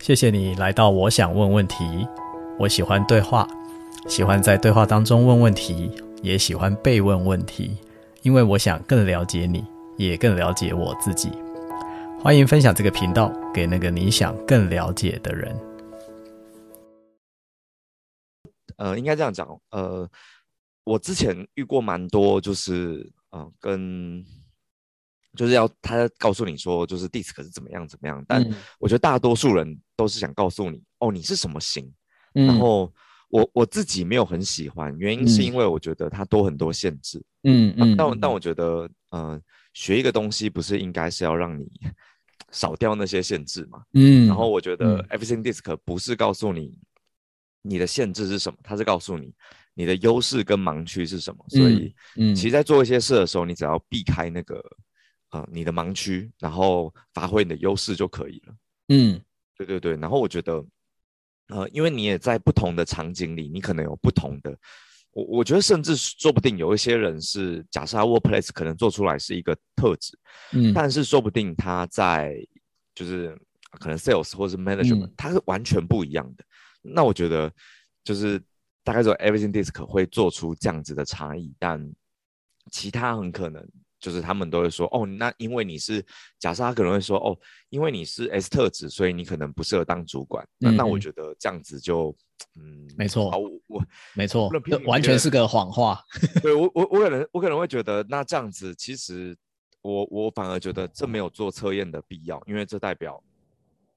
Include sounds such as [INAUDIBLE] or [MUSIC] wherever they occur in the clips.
谢谢你来到我想问问题。我喜欢对话，喜欢在对话当中问问题，也喜欢被问问题，因为我想更了解你，也更了解我自己。欢迎分享这个频道给那个你想更了解的人。呃，应该这样讲，呃，我之前遇过蛮多，就是、呃，跟。就是要他告诉你说，就是 DISC 是怎么样怎么样，但我觉得大多数人都是想告诉你，哦，你是什么型。嗯、然后我我自己没有很喜欢，原因是因为我觉得它多很多限制。嗯。但但我觉得，嗯、呃，学一个东西不是应该是要让你少掉那些限制嘛？嗯。然后我觉得 Everything DISC 不是告诉你你的限制是什么，它是告诉你你的优势跟盲区是什么。所以，嗯，其实在做一些事的时候，你只要避开那个。呃，你的盲区，然后发挥你的优势就可以了。嗯，对对对。然后我觉得，呃，因为你也在不同的场景里，你可能有不同的。我我觉得，甚至说不定有一些人是，假设他 workplace 可能做出来是一个特质，嗯，但是说不定他在就是可能 sales 或是 management，他、嗯、是完全不一样的。那我觉得，就是大概说 everything DISC 会做出这样子的差异，但其他很可能。就是他们都会说哦，那因为你是假设他可能会说哦，因为你是 S 特质，所以你可能不适合当主管。嗯、那那我觉得这样子就嗯，没错，我我没错，完全是个谎话。[LAUGHS] 对我我我可能我可能会觉得那这样子其实我我反而觉得这没有做测验的必要，因为这代表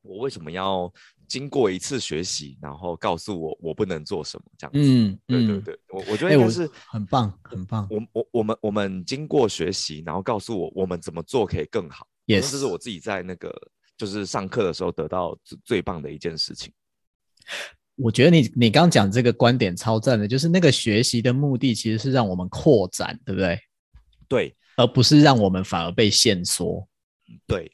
我为什么要？经过一次学习，然后告诉我我不能做什么这样子。嗯，对对对，我我觉得应该是很棒很棒。我我我们我们经过学习，然后告诉我我们怎么做可以更好。也是，这是我自己在那个就是上课的时候得到最最棒的一件事情。我觉得你你刚讲这个观点超赞的，就是那个学习的目的其实是让我们扩展，对不对？对，而不是让我们反而被限缩。对。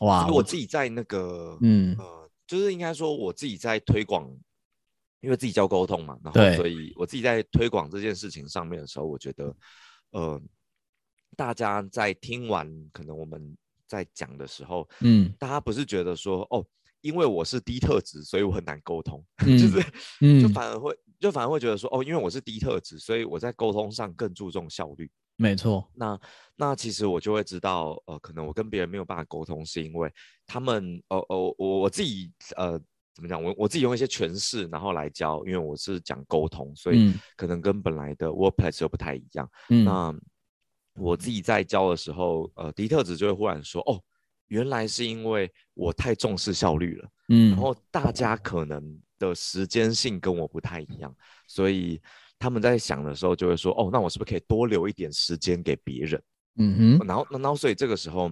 哇！我自己在那个，嗯呃，就是应该说我自己在推广，因为自己教沟通嘛，然后所以我自己在推广这件事情上面的时候，我觉得，呃，大家在听完可能我们在讲的时候，嗯，大家不是觉得说哦，因为我是低特质，所以我很难沟通，嗯、[LAUGHS] 就是，嗯，就反而会就反而会觉得说哦，因为我是低特质，所以我在沟通上更注重效率。没错，那那其实我就会知道，呃，可能我跟别人没有办法沟通，是因为他们，呃呃，我我自己，呃，怎么讲？我我自己用一些诠释，然后来教，因为我是讲沟通，所以可能跟本来的 workplace 又不太一样。嗯，那我自己在教的时候，呃，迪特子就会忽然说，哦，原来是因为我太重视效率了。嗯，然后大家可能的时间性跟我不太一样，所以。他们在想的时候就会说：“哦，那我是不是可以多留一点时间给别人？”嗯哼，然后，然后，所以这个时候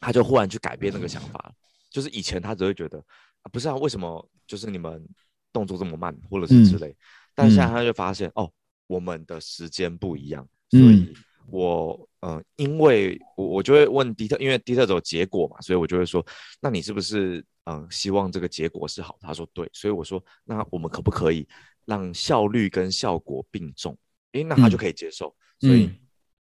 他就忽然去改变那个想法，就是以前他只会觉得啊，不是啊，为什么就是你们动作这么慢，或者是之类，嗯、但现在他就发现、嗯、哦，我们的时间不一样，所以我嗯，因为我我就会问迪特，因为迪特走结果嘛，所以我就会说，那你是不是嗯、呃，希望这个结果是好？他说对，所以我说，那我们可不可以？让效率跟效果并重，诶，那他就可以接受，嗯、所以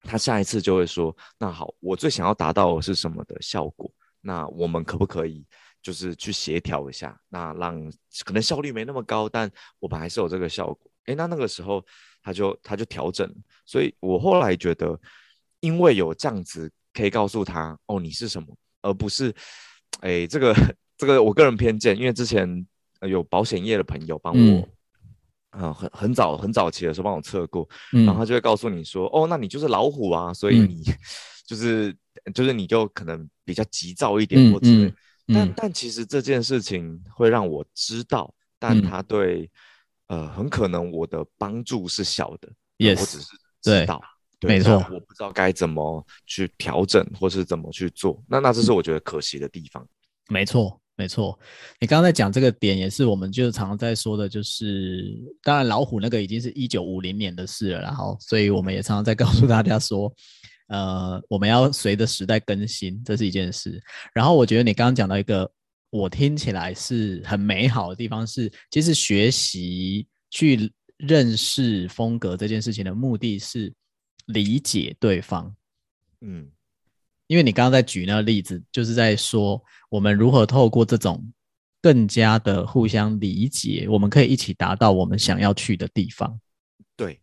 他下一次就会说：“嗯、那好，我最想要达到的是什么的效果？那我们可不可以就是去协调一下？那让可能效率没那么高，但我们还是有这个效果。诶，那那个时候他就他就调整，所以我后来觉得，因为有这样子可以告诉他哦，你是什么，而不是诶，这个 [LAUGHS] 这个我个人偏见，因为之前有保险业的朋友帮我。嗯啊，很很早很早期的时候帮我测过，嗯、然后他就会告诉你说，哦，那你就是老虎啊，所以你 [LAUGHS] 就是、嗯、就是你就可能比较急躁一点或之类。嗯。嗯、但但其实这件事情会让我知道，但他对、嗯、呃很可能我的帮助是小的，Yes, 我只是知道，对，没错，我不知道该怎么去调整或是怎么去做，那那这是我觉得可惜的地方，没错。没错，你刚刚在讲这个点，也是我们就常常在说的，就是当然老虎那个已经是一九五零年的事了，然后所以我们也常常在告诉大家说，呃，我们要随着时代更新，这是一件事。然后我觉得你刚刚讲到一个我听起来是很美好的地方是，其实学习去认识风格这件事情的目的是理解对方，嗯。因为你刚刚在举那个例子，就是在说我们如何透过这种更加的互相理解，我们可以一起达到我们想要去的地方。对，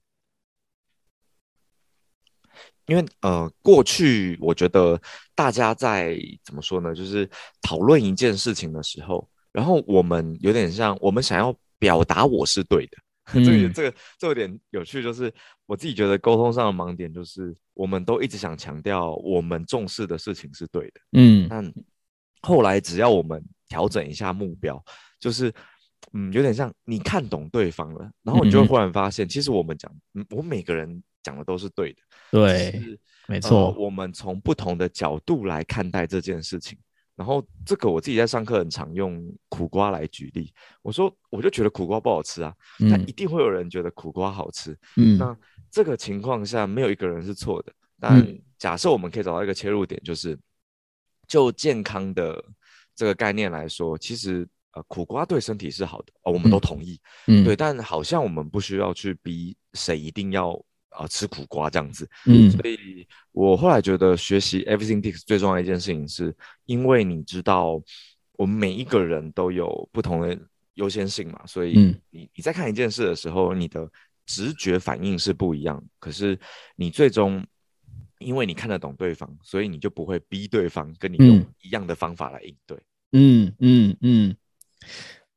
因为呃，过去我觉得大家在怎么说呢？就是讨论一件事情的时候，然后我们有点像我们想要表达我是对的。[LAUGHS] 嗯、这个这个这有点有趣，就是我自己觉得沟通上的盲点就是，我们都一直想强调我们重视的事情是对的，嗯，但后来只要我们调整一下目标，就是嗯，有点像你看懂对方了，然后你就会忽然发现，嗯、其实我们讲，嗯，我每个人讲的都是对的，对，没错、呃，我们从不同的角度来看待这件事情。然后这个我自己在上课很常用苦瓜来举例。我说我就觉得苦瓜不好吃啊，嗯、但一定会有人觉得苦瓜好吃。嗯，那这个情况下没有一个人是错的。但假设我们可以找到一个切入点，就是就健康的这个概念来说，其实呃苦瓜对身体是好的哦，我们都同意。嗯，对，但好像我们不需要去逼谁一定要。啊，吃苦瓜这样子，嗯，所以我后来觉得学习 Everything takes 最重要的一件事情，是因为你知道我们每一个人都有不同的优先性嘛，所以你你在看一件事的时候，你的直觉反应是不一样，可是你最终因为你看得懂对方，所以你就不会逼对方跟你用一样的方法来应对，嗯嗯嗯。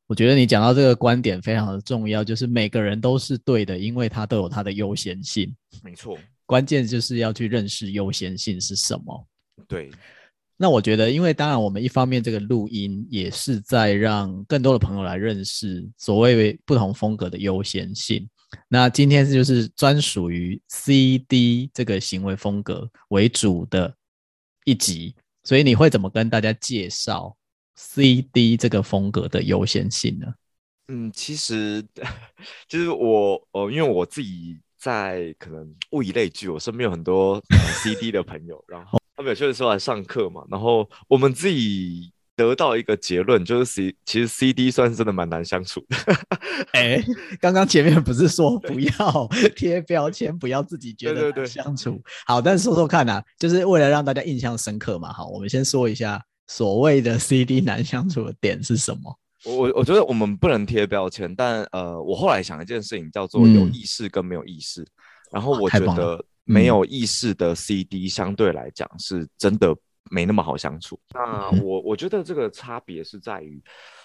我觉得你讲到这个观点非常的重要，就是每个人都是对的，因为他都有他的优先性。没错，关键就是要去认识优先性是什么。对，那我觉得，因为当然我们一方面这个录音也是在让更多的朋友来认识所谓不同风格的优先性。那今天就是专属于 CD 这个行为风格为主的一集，所以你会怎么跟大家介绍？CD 这个风格的优先性呢？嗯，其实就是我哦，因为我自己在可能物以类聚，我身边有很多 CD 的朋友，然后他们有些时候来上课嘛，然后我们自己得到一个结论，就是 C 其实 CD 算是真的蛮难相处的。[LAUGHS] 哎，刚刚前面不是说不要 [LAUGHS] 贴标签，不要自己觉得难相处？对对对，好，但是说说看啊，就是为了让大家印象深刻嘛。好，我们先说一下。所谓的 CD 难相处的点是什么？我我觉得我们不能贴标签，但呃，我后来想一件事情叫做有意识跟没有意识。嗯、然后我觉得没有意识的 CD 相对来讲是真的没那么好相处。嗯、那我我觉得这个差别是在于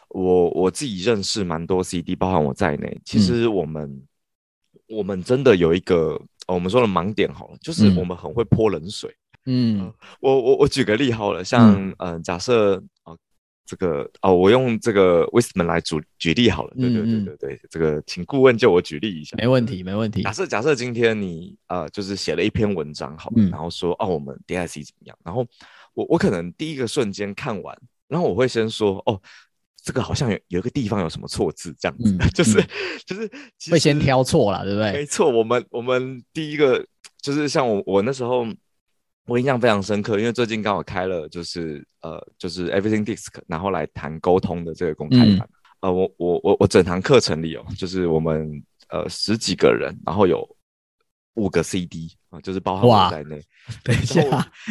我我自己认识蛮多 CD，包含我在内。其实我们、嗯、我们真的有一个我们说的盲点好了，就是我们很会泼冷水。嗯，呃、我我我举个例好了，像嗯、呃，假设哦，这个哦，我用这个 Wisdom 来举举例好了，对对对对对，嗯、这个请顾问就我举例一下，没问题没问题。假设假设今天你呃，就是写了一篇文章好了，嗯、然后说哦，我们 DISC 怎么样？然后我我可能第一个瞬间看完，然后我会先说哦，这个好像有有一个地方有什么错字这样子，[LAUGHS] 嗯、就是就是会先挑错了，对不对？没错，我们我们第一个就是像我我那时候。我印象非常深刻，因为最近刚好开了，就是呃，就是 Everything Ticks，然后来谈沟通的这个公开班。嗯、呃，我我我我整堂课程里哦，就是我们呃十几个人，然后有五个 CD 啊，就是包含我在内。等一下，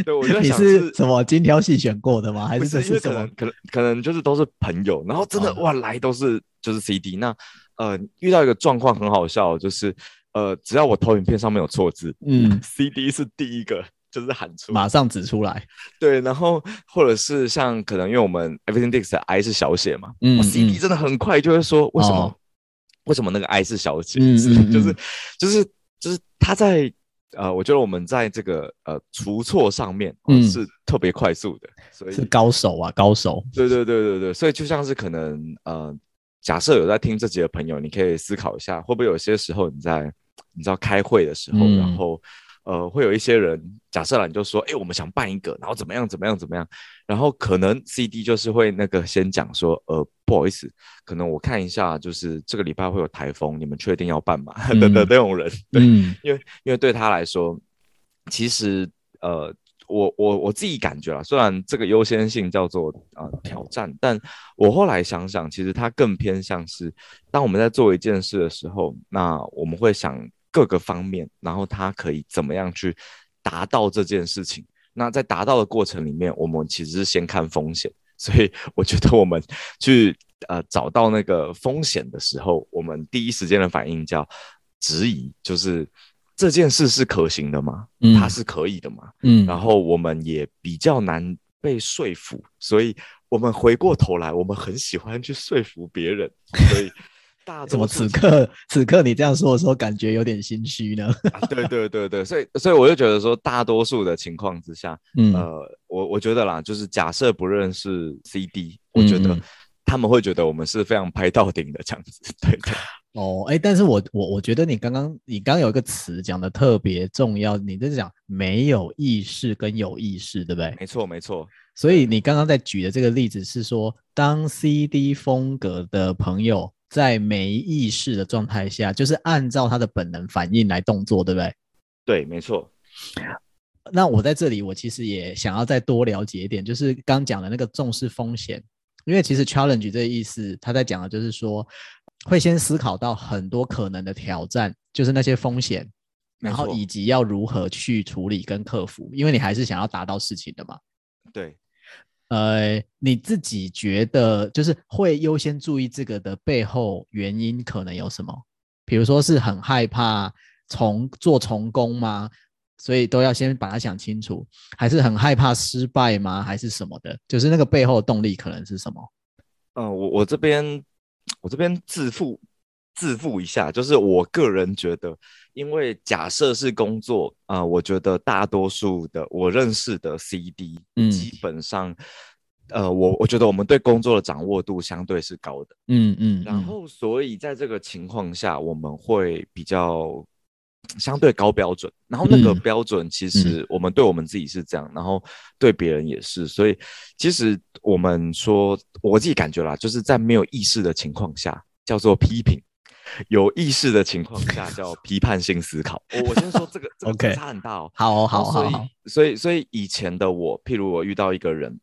对，我觉得你是什么精挑细选过的吗？还是这是什么？可能可能就是都是朋友，然后真的、哦、哇来都是就是 CD。那呃遇到一个状况很好笑，就是呃只要我投影片上面有错字，嗯，CD 是第一个。就是喊出，马上指出来。对，然后或者是像可能因为我们 Everything dicks 的 I 是小写嘛，嗯，CD 真的很快就会说为什么？为什么那个 I 是小写？是就是就是就是他在呃，我觉得我们在这个呃除错上面是特别快速的，所以是高手啊，高手。对对对对对，所以就像是可能呃，假设有在听这集的朋友，你可以思考一下，会不会有些时候你在你知道开会的时候，然后。呃，会有一些人假设了，你就说，哎，我们想办一个，然后怎么样，怎么样，怎么样，然后可能 CD 就是会那个先讲说，呃，不好意思，可能我看一下，就是这个礼拜会有台风，你们确定要办吗？[LAUGHS] 等等、嗯、那种人，[LAUGHS] 对，嗯、因为因为对他来说，其实呃，我我我自己感觉啊，虽然这个优先性叫做呃挑战，但我后来想想，其实它更偏向是，当我们在做一件事的时候，那我们会想。各个方面，然后他可以怎么样去达到这件事情？那在达到的过程里面，我们其实是先看风险，所以 [LAUGHS] 我觉得我们去呃找到那个风险的时候，我们第一时间的反应叫质疑，就是这件事是可行的吗？嗯，它是可以的吗？嗯，然后我们也比较难被说服，所以我们回过头来，我们很喜欢去说服别人，所以。怎么此刻此刻你这样说的时候，感觉有点心虚呢？[LAUGHS] 啊、对对对对，所以所以我就觉得说，大多数的情况之下，嗯、呃，我我觉得啦，就是假设不认识 CD，我觉得他们会觉得我们是非常拍到顶的这样子，对的。[LAUGHS] 哦，哎，但是我我我觉得你刚刚你刚刚有一个词讲的特别重要，你就是讲没有意识跟有意识，对不对？没错没错。所以你刚刚在举的这个例子是说，当 CD 风格的朋友。在没意识的状态下，就是按照他的本能反应来动作，对不对？对，没错。那我在这里，我其实也想要再多了解一点，就是刚讲的那个重视风险，因为其实 challenge 这个意思，他在讲的就是说，会先思考到很多可能的挑战，就是那些风险，然后以及要如何去处理跟克服，因为你还是想要达到事情的嘛。对。呃，你自己觉得就是会优先注意这个的背后原因可能有什么？比如说是很害怕重做重工吗？所以都要先把它想清楚，还是很害怕失败吗？还是什么的？就是那个背后的动力可能是什么？嗯、呃，我我这边我这边自负自负一下，就是我个人觉得，因为假设是工作啊、呃，我觉得大多数的我认识的 CD，嗯，基本上，呃，我我觉得我们对工作的掌握度相对是高的，嗯嗯，然后所以在这个情况下，我们会比较相对高标准，然后那个标准其实我们对我们自己是这样，然后对别人也是，所以其实我们说我自己感觉啦，就是在没有意识的情况下叫做批评。有意识的情况下 [LAUGHS] 叫批判性思考。我我先说这个，这个 [LAUGHS] 差很大哦。好好好，所以所以所以以前的我，譬如我遇到一个人，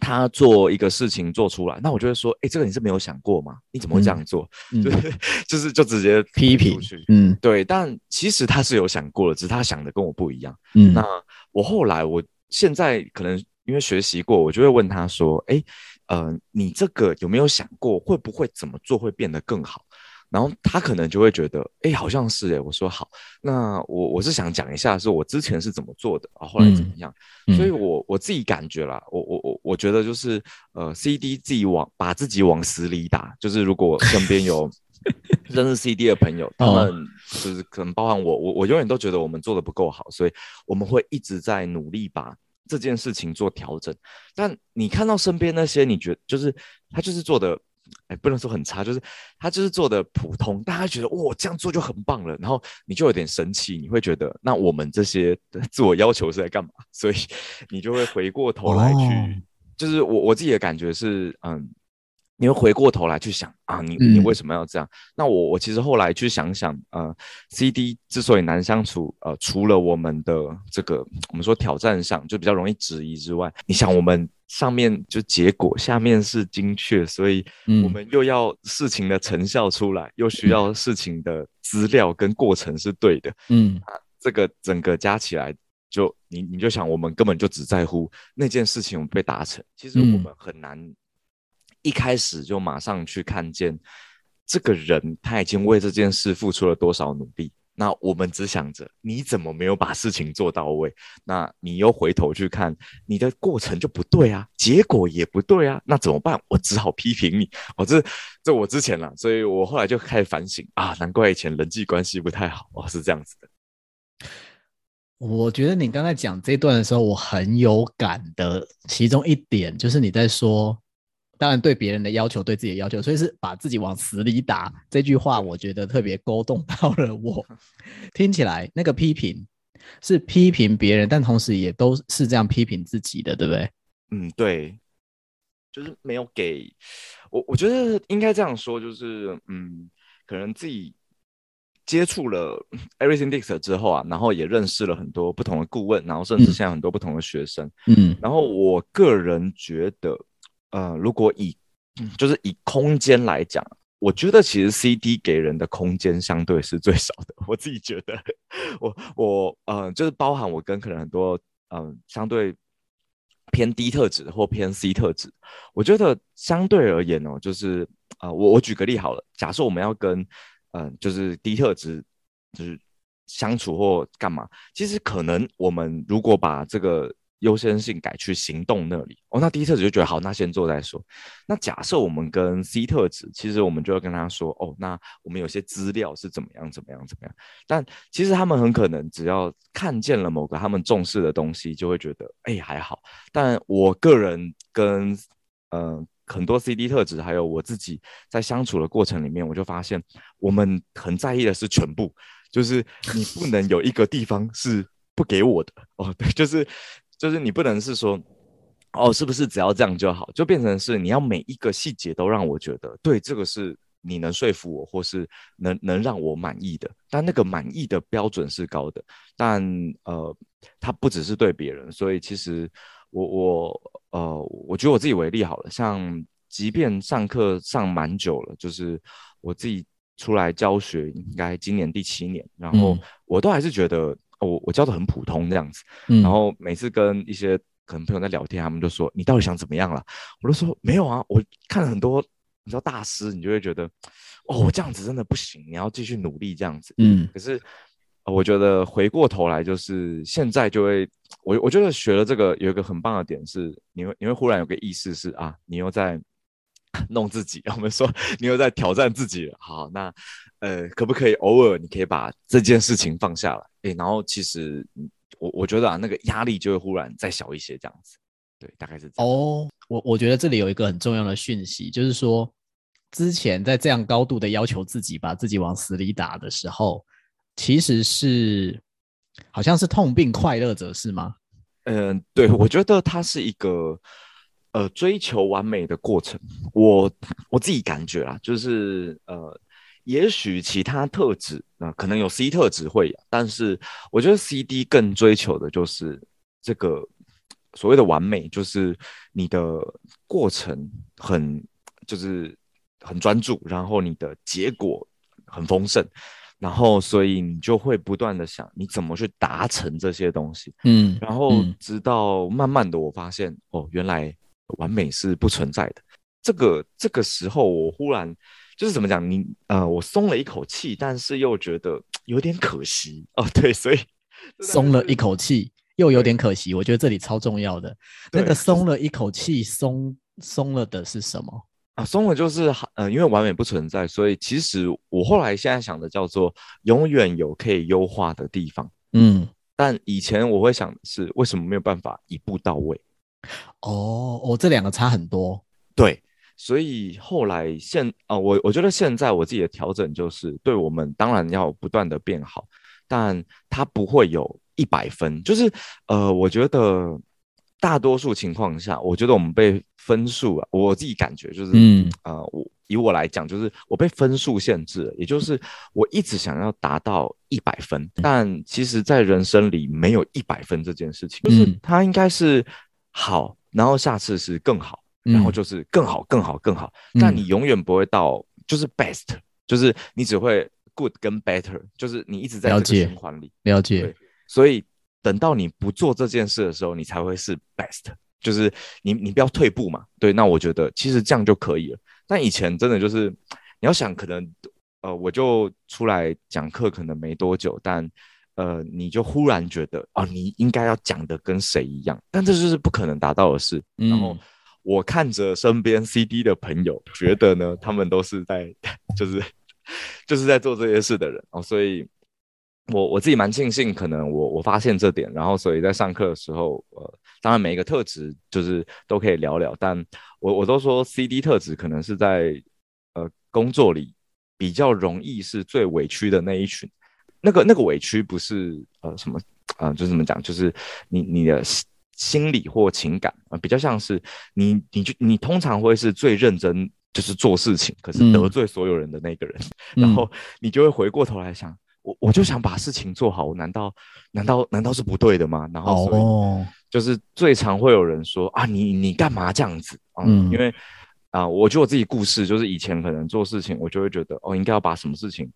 他做一个事情做出来，那我就会说，哎，这个你是没有想过吗？你怎么会这样做？嗯、就是就是就直接批评去。嗯，对。但其实他是有想过的，只是他想的跟我不一样。嗯，那我后来我现在可能因为学习过，我就会问他说，哎，呃，你这个有没有想过，会不会怎么做会变得更好？然后他可能就会觉得，哎，好像是哎。我说好，那我我是想讲一下，是我之前是怎么做的，啊，后来怎么样？嗯、所以我我自己感觉啦，我我我我觉得就是，呃，CD 自己往把自己往死里打，就是如果身边有 [LAUGHS] 认识 CD 的朋友，他们就是可能包含我，我我永远都觉得我们做的不够好，所以我们会一直在努力把这件事情做调整。但你看到身边那些，你觉得就是他就是做的。哎，不能说很差，就是他就是做的普通，大家觉得哇，这样做就很棒了，然后你就有点生气，你会觉得那我们这些自我要求是在干嘛？[LAUGHS] 所以你就会回过头来去，哦、就是我我自己的感觉是，嗯。你会回过头来去想啊，你你为什么要这样？嗯、那我我其实后来去想想，呃，CD 之所以难相处，呃，除了我们的这个我们说挑战上就比较容易质疑之外，你想我们上面就结果，下面是精确，所以我们又要事情的成效出来，嗯、又需要事情的资料跟过程是对的，嗯，啊，这个整个加起来就，就你你就想，我们根本就只在乎那件事情我们被达成，其实我们很难。一开始就马上去看见这个人，他已经为这件事付出了多少努力。那我们只想着你怎么没有把事情做到位？那你又回头去看你的过程就不对啊，结果也不对啊，那怎么办？我只好批评你。哦，这这我之前了，所以我后来就开始反省啊，难怪以前人际关系不太好哦，是这样子的。我觉得你刚才讲这段的时候，我很有感的，其中一点就是你在说。当然，对别人的要求，对自己的要求，所以是把自己往死里打。这句话我觉得特别勾动到了我。[LAUGHS] 听起来那个批评是批评别人，但同时也都是这样批评自己的，对不对？嗯，对，就是没有给我。我觉得应该这样说，就是嗯，可能自己接触了 Everything Dicks 之后啊，然后也认识了很多不同的顾问，然后甚至现在很多不同的学生。嗯，然后我个人觉得。呃，如果以就是以空间来讲，我觉得其实 CD 给人的空间相对是最少的。[LAUGHS] 我自己觉得，我我呃，就是包含我跟可能很多嗯、呃、相对偏低特质或偏 C 特质，我觉得相对而言哦，就是啊、呃，我我举个例好了，假设我们要跟嗯、呃、就是低特质就是相处或干嘛，其实可能我们如果把这个。优先性改去行动那里哦，那 D 特质就觉得好，那先做再说。那假设我们跟 C 特质，其实我们就要跟他说哦，那我们有些资料是怎么样怎么样怎么样。但其实他们很可能只要看见了某个他们重视的东西，就会觉得哎还好。但我个人跟嗯、呃、很多 CD 特质，还有我自己在相处的过程里面，我就发现我们很在意的是全部，就是你不能有一个地方是不给我的哦，对，就是。就是你不能是说，哦，是不是只要这样就好？就变成是你要每一个细节都让我觉得，对，这个是你能说服我，或是能能让我满意的。但那个满意的标准是高的，但呃，它不只是对别人。所以其实我我呃，我觉得我自己为例好了，像即便上课上蛮久了，就是我自己出来教学，应该今年第七年，然后我都还是觉得。我我教的很普通这样子，嗯，然后每次跟一些可能朋友在聊天，他们就说，你到底想怎么样了？我就说没有啊，我看了很多你知道大师，你就会觉得哦，我这样子真的不行，你要继续努力这样子，嗯。可是我觉得回过头来就是现在就会，我我觉得学了这个有一个很棒的点是，你会你会忽然有个意识是啊，你又在 [LAUGHS] 弄自己，我们说你又在挑战自己了。好，那。呃，可不可以偶尔你可以把这件事情放下来？哎，然后其实我我觉得啊，那个压力就会忽然再小一些，这样子。对，大概是这样。哦，我我觉得这里有一个很重要的讯息，就是说之前在这样高度的要求自己，把自己往死里打的时候，其实是好像是痛并快乐着，是吗？嗯、呃，对，我觉得它是一个呃追求完美的过程。我我自己感觉啊，就是呃。也许其他特质啊、呃，可能有 C 特质会，但是我觉得 CD 更追求的就是这个所谓的完美，就是你的过程很就是很专注，然后你的结果很丰盛，然后所以你就会不断的想你怎么去达成这些东西，嗯，然后直到慢慢的我发现哦，原来完美是不存在的。这个这个时候我忽然。就是怎么讲，你呃，我松了一口气，但是又觉得有点可惜哦。对，所以 [LAUGHS] 松了一口气，又有点可惜。我觉得这里超重要的，那个松了一口气，松松了的是什么 [LAUGHS] 啊？松了就是呃，因为完美不存在，所以其实我后来现在想的叫做永远有可以优化的地方。嗯，但以前我会想的是为什么没有办法一步到位？哦，哦，这两个差很多。对。所以后来现啊、呃，我我觉得现在我自己的调整就是，对我们当然要不断的变好，但它不会有一百分。就是呃，我觉得大多数情况下，我觉得我们被分数啊，我自己感觉就是，嗯呃，我以我来讲，就是我被分数限制了，也就是我一直想要达到一百分，但其实在人生里没有一百分这件事情，就是它应该是好，然后下次是更好。然后就是更好、更好、更好，但你永远不会到就是 best，、嗯、就是你只会 good 跟 better，就是你一直在这个循环里。了解。对，所以等到你不做这件事的时候，你才会是 best，就是你你不要退步嘛。对，那我觉得其实这样就可以了。但以前真的就是你要想，可能呃我就出来讲课可能没多久，但呃你就忽然觉得啊、呃、你应该要讲的跟谁一样，但这就是不可能达到的事。嗯、然后。我看着身边 CD 的朋友，觉得呢，他们都是在，[LAUGHS] 就是，就是在做这些事的人哦，所以我我自己蛮庆幸，可能我我发现这点，然后所以在上课的时候，呃，当然每一个特质就是都可以聊聊，但我我都说 CD 特质可能是在呃工作里比较容易是最委屈的那一群，那个那个委屈不是呃什么啊、呃，就是怎么讲，就是你你的。心理或情感啊，比较像是你，你就你通常会是最认真，就是做事情，可是得罪所有人的那个人，[LAUGHS] 嗯、然后你就会回过头来想，我我就想把事情做好，我难道难道难道是不对的吗？然后所以就是最常会有人说啊，你你干嘛这样子啊？嗯、因为啊，我觉得我自己故事就是以前可能做事情，我就会觉得哦，应该要把什么事情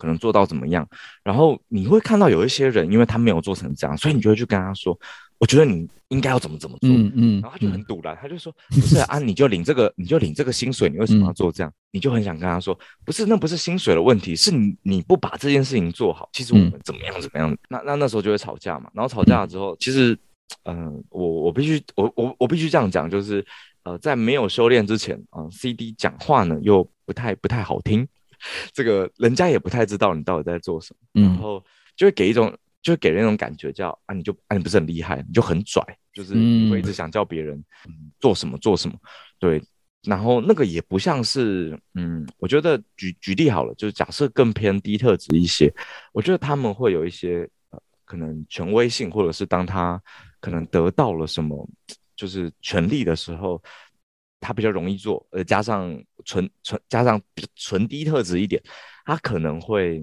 可能做到怎么样，然后你会看到有一些人，因为他没有做成这样，所以你就会去跟他说，我觉得你应该要怎么怎么做，嗯嗯，然后他就很赌烂，他就说不是啊，[LAUGHS] 你就领这个，你就领这个薪水，你为什么要做这样？你就很想跟他说，不是，那不是薪水的问题，是你你不把这件事情做好，其实我们怎么样怎么样，那那那时候就会吵架嘛，然后吵架了之后，其实，嗯，我我必须我我我必须这样讲，就是呃，在没有修炼之前啊，CD 讲话呢又不太不太好听。这个人家也不太知道你到底在做什么，嗯、然后就会给一种，就会给人一种感觉叫啊，你就啊，你不是很厉害，你就很拽，就是你会一直想叫别人、嗯、做什么做什么，对，然后那个也不像是，嗯，我觉得举举例好了，就是假设更偏低特质一些，我觉得他们会有一些呃，可能权威性，或者是当他可能得到了什么，就是权力的时候。他比较容易做，呃，加上纯纯加上纯低特质一点，他可能会，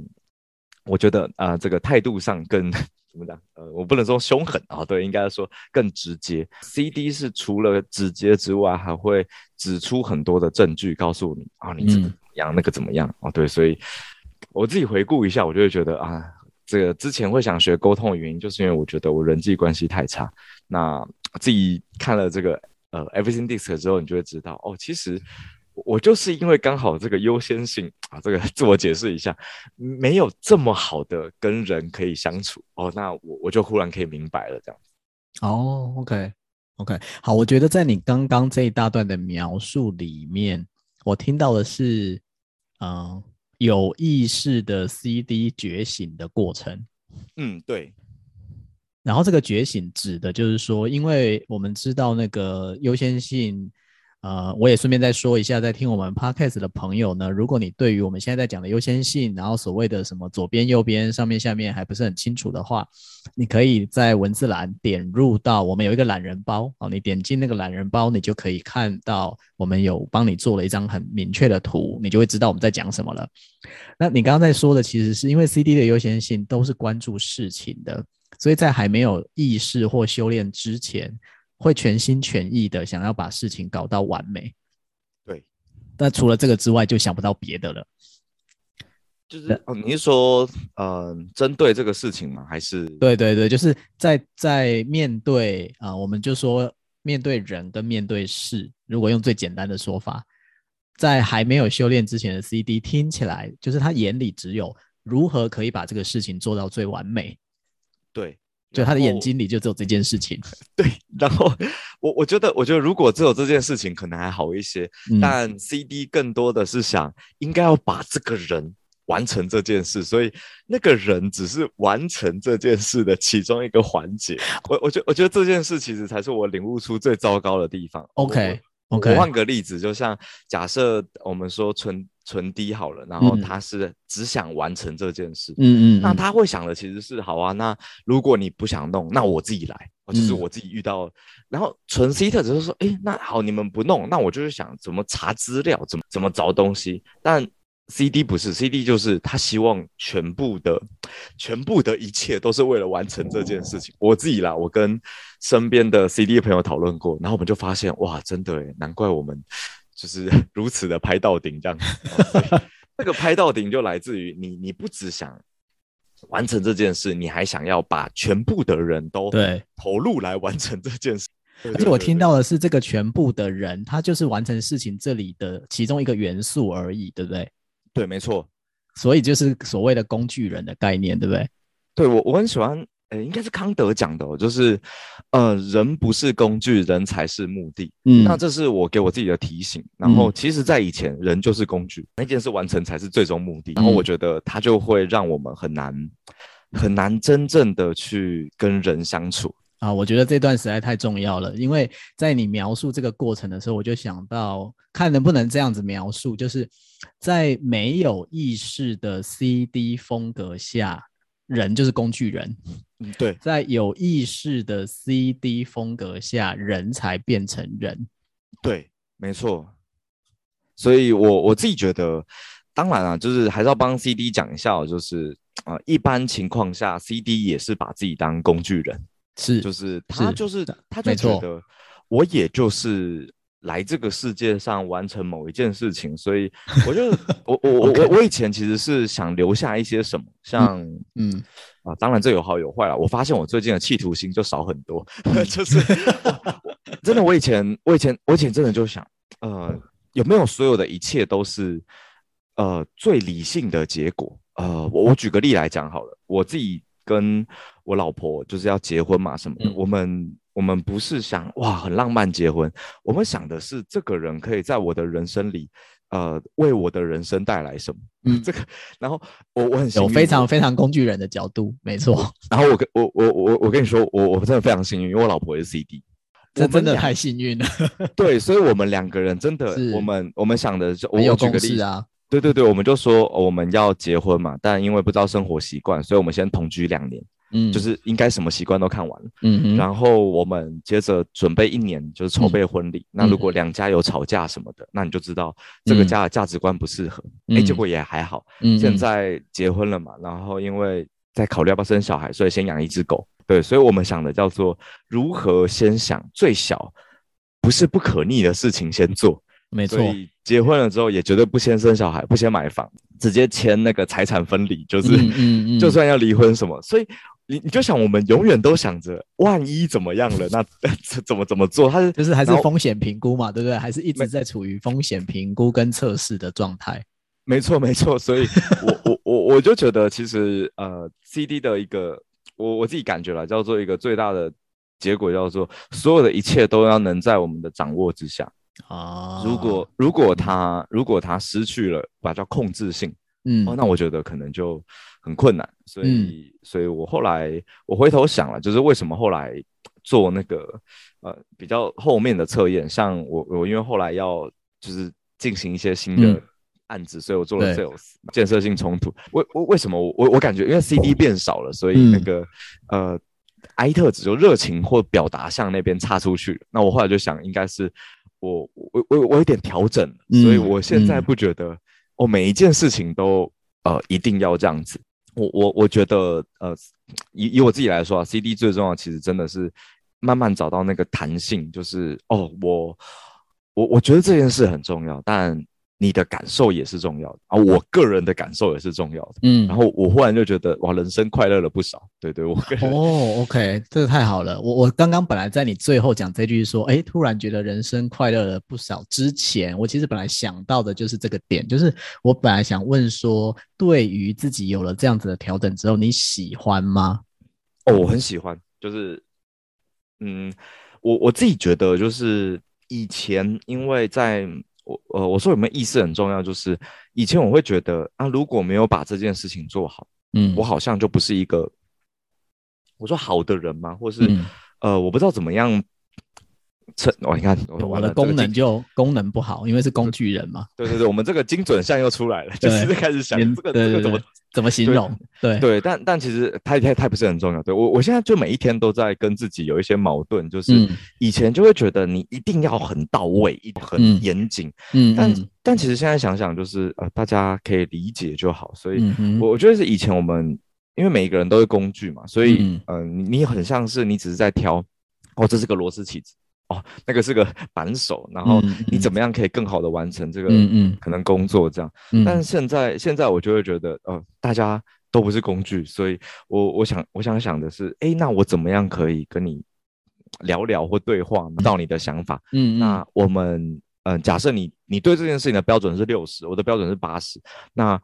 我觉得啊、呃，这个态度上更 [LAUGHS] 怎么讲？呃，我不能说凶狠啊，对，应该说更直接。CD 是除了直接之外，还会指出很多的证据，告诉你啊，你这个怎么样，嗯、那个怎么样啊？对，所以我自己回顾一下，我就会觉得啊，这个之前会想学沟通的原因，就是因为我觉得我人际关系太差。那自己看了这个。呃，Everything DiSC 之后，你就会知道哦，其实我就是因为刚好这个优先性啊，这个自我解释一下，没有这么好的跟人可以相处哦，那我我就忽然可以明白了这样子。哦，OK，OK，好，我觉得在你刚刚这一大段的描述里面，我听到的是，嗯、呃，有意识的 CD 觉醒的过程。嗯，对。然后这个觉醒指的就是说，因为我们知道那个优先性，呃，我也顺便再说一下，在听我们 podcast 的朋友呢，如果你对于我们现在在讲的优先性，然后所谓的什么左边、右边、上面、下面还不是很清楚的话，你可以在文字栏点入到我们有一个懒人包哦，你点进那个懒人包，你就可以看到我们有帮你做了一张很明确的图，你就会知道我们在讲什么了。那你刚刚在说的，其实是因为 CD 的优先性都是关注事情的。所以在还没有意识或修炼之前，会全心全意的想要把事情搞到完美。对，那除了这个之外，就想不到别的了。就是哦，你是说，呃，针对这个事情吗？还是？对对对，就是在在面对啊、呃，我们就说面对人跟面对事，如果用最简单的说法，在还没有修炼之前的 CD 听起来，就是他眼里只有如何可以把这个事情做到最完美。对，就他的眼睛里就只有这件事情。[LAUGHS] 对，然后我我觉得，我觉得如果只有这件事情，可能还好一些。嗯、但 CD 更多的是想，应该要把这个人完成这件事，所以那个人只是完成这件事的其中一个环节。我我觉我觉得这件事其实才是我领悟出最糟糕的地方。OK。我换个例子，就像假设我们说纯纯低好了，然后他是只想完成这件事，嗯嗯，那他会想的其实是好啊，那如果你不想弄，那我自己来，就是我自己遇到，嗯、然后纯 C 特只是说，哎，那好，你们不弄，那我就是想怎么查资料，怎么怎么找东西，但。CD 不是，CD 就是他希望全部的、全部的一切都是为了完成这件事情。我自己啦，我跟身边的 CD 的朋友讨论过，然后我们就发现，哇，真的诶，难怪我们就是 [LAUGHS] 如此的拍到顶这样子。那 [LAUGHS] 个拍到顶就来自于你，你不只想完成这件事，你还想要把全部的人都对投入来完成这件事。而且我听到的是，这个全部的人，他就是完成事情这里的其中一个元素而已，对不对？对，没错，所以就是所谓的工具人的概念，对不对？对，我我很喜欢，呃，应该是康德讲的哦，就是，呃，人不是工具，人才是目的。嗯，那这是我给我自己的提醒。然后，其实，在以前，人就是工具，那件事完成才是最终目的。然后，我觉得它就会让我们很难很难真正的去跟人相处。啊，我觉得这段实在太重要了，因为在你描述这个过程的时候，我就想到，看能不能这样子描述，就是在没有意识的 CD 风格下，人就是工具人。嗯，对，在有意识的 CD 风格下，人才变成人。对，没错。所以我我自己觉得，当然啊，就是还是要帮 CD 讲一下，就是啊，呃，一般情况下，CD 也是把自己当工具人。是，就是他，就是他，就觉得我也就是来这个世界上完成某一件事情，所以 [LAUGHS] 我就我我我我我以前其实是想留下一些什么，像嗯，嗯啊，当然这有好有坏了。我发现我最近的企图心就少很多，[LAUGHS] 就是真的，我以前我以前我以前真的就想，呃，有没有所有的一切都是呃最理性的结果？呃，我我举个例来讲好了，我自己跟我老婆就是要结婚嘛什么的，嗯、我们。我们不是想哇很浪漫结婚，我们想的是这个人可以在我的人生里，呃，为我的人生带来什么？嗯，[LAUGHS] 这个，然后我我很有非常非常工具人的角度，没错。然后我跟我我我我跟你说，我我真的非常幸运，因为我老婆也是 CD，[LAUGHS] 这真的太幸运了。[LAUGHS] 对，所以我们两个人真的，我们我们想的就我有举个例子啊，对对对，我们就说我们要结婚嘛，但因为不知道生活习惯，所以我们先同居两年。嗯，就是应该什么习惯都看完了，嗯哼，然后我们接着准备一年，就是筹备婚礼。嗯、那如果两家有吵架什么的，嗯、那你就知道这个家的价值观不适合。哎、嗯，结果也还好。嗯，现在结婚了嘛，然后因为在考虑要不要生小孩，所以先养一只狗。对，所以我们想的叫做如何先想最小，不是不可逆的事情先做。没错，所以结婚了之后也绝对不先生小孩，不先买房，直接签那个财产分离，就是，嗯嗯嗯、[LAUGHS] 就算要离婚什么，所以。你你就想，我们永远都想着万一怎么样了，那 [LAUGHS] 怎么怎么做？他是就是还是风险评估嘛，对不对？还是一直在处于风险评估跟测试的状态。[LAUGHS] 没错，没错。所以我我我我就觉得，其实呃，CD 的一个我我自己感觉了，叫做一个最大的结果，叫做所有的一切都要能在我们的掌握之下啊。如果如果他如果他失去了，把它叫控制性，嗯，哦，那我觉得可能就。很困难，所以，嗯、所以我后来我回头想了，就是为什么后来做那个呃比较后面的测验，像我我因为后来要就是进行一些新的案子，嗯、所以我做了 sales 建设性冲突。为为为什么我我我感觉因为 CD 变少了，所以那个、嗯、呃 I 特质就热情或表达向那边差出去。那我后来就想，应该是我我我我有点调整，嗯、所以我现在不觉得我、嗯哦、每一件事情都呃一定要这样子。我我我觉得，呃，以以我自己来说啊，CD 最重要，其实真的是慢慢找到那个弹性，就是哦，我我我觉得这件事很重要，但。你的感受也是重要的啊，我个人的感受也是重要的。嗯，然后我忽然就觉得哇，人生快乐了不少。对对，我哦，OK，这个太好了。我我刚刚本来在你最后讲这句说，哎，突然觉得人生快乐了不少。之前我其实本来想到的就是这个点，就是我本来想问说，对于自己有了这样子的调整之后，你喜欢吗？哦，我很喜欢。就是，嗯，我我自己觉得就是以前因为在。我呃，我说有没有意识很重要，就是以前我会觉得啊，如果没有把这件事情做好，嗯，我好像就不是一个我说好的人嘛，或是、嗯、呃，我不知道怎么样。成我，你看我的功能就功能不好，因为是工具人嘛。对对对，我们这个精准项又出来了，就是开始想这个这个怎么怎么形容？对对，但但其实它它它不是很重要。对我我现在就每一天都在跟自己有一些矛盾，就是以前就会觉得你一定要很到位，很严谨，嗯，但但其实现在想想，就是呃，大家可以理解就好。所以，我我觉得是以前我们因为每一个人都是工具嘛，所以嗯，你很像是你只是在挑，哦，这是个螺丝起子。哦，那个是个 [LAUGHS] 扳手，然后你怎么样可以更好的完成这个可能工作这样？嗯嗯、但是现在现在我就会觉得，呃，大家都不是工具，所以我我想我想想的是，哎，那我怎么样可以跟你聊聊或对话，到你的想法？嗯，那我们嗯、呃，假设你你对这件事情的标准是六十，我的标准是八十，那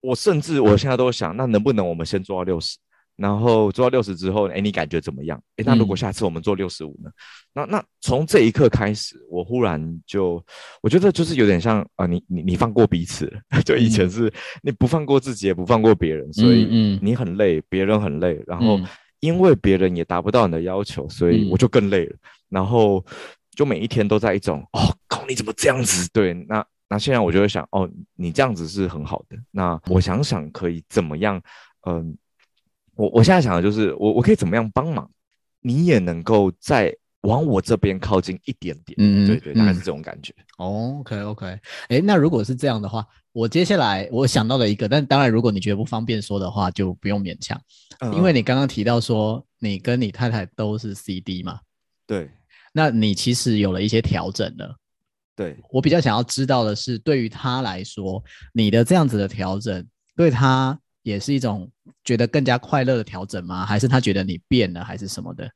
我甚至我现在都想，那能不能我们先做到六十？然后做到六十之后，哎，你感觉怎么样？哎，那如果下次我们做六十五呢？嗯、那那从这一刻开始，我忽然就我觉得就是有点像啊、呃，你你你放过彼此，[LAUGHS] 就以前是你不放过自己，也不放过别人，所以你很累，别人很累，然后因为别人也达不到你的要求，所以我就更累了。然后就每一天都在一种哦，靠，你怎么这样子？对，那那现在我就会想，哦，你这样子是很好的。那我想想可以怎么样？嗯、呃。我我现在想的就是，我我可以怎么样帮忙，你也能够再往我这边靠近一点点。嗯，对对，大概是这种感觉。哦，OK OK，哎，那如果是这样的话，我接下来我想到了一个，但当然如果你觉得不方便说的话，就不用勉强。嗯，因为你刚刚提到说你跟你太太都是 CD 嘛，对，那你其实有了一些调整了。对，我比较想要知道的是，对于他来说，你的这样子的调整，对他也是一种觉得更加快乐的调整吗？还是他觉得你变了，还是什么的？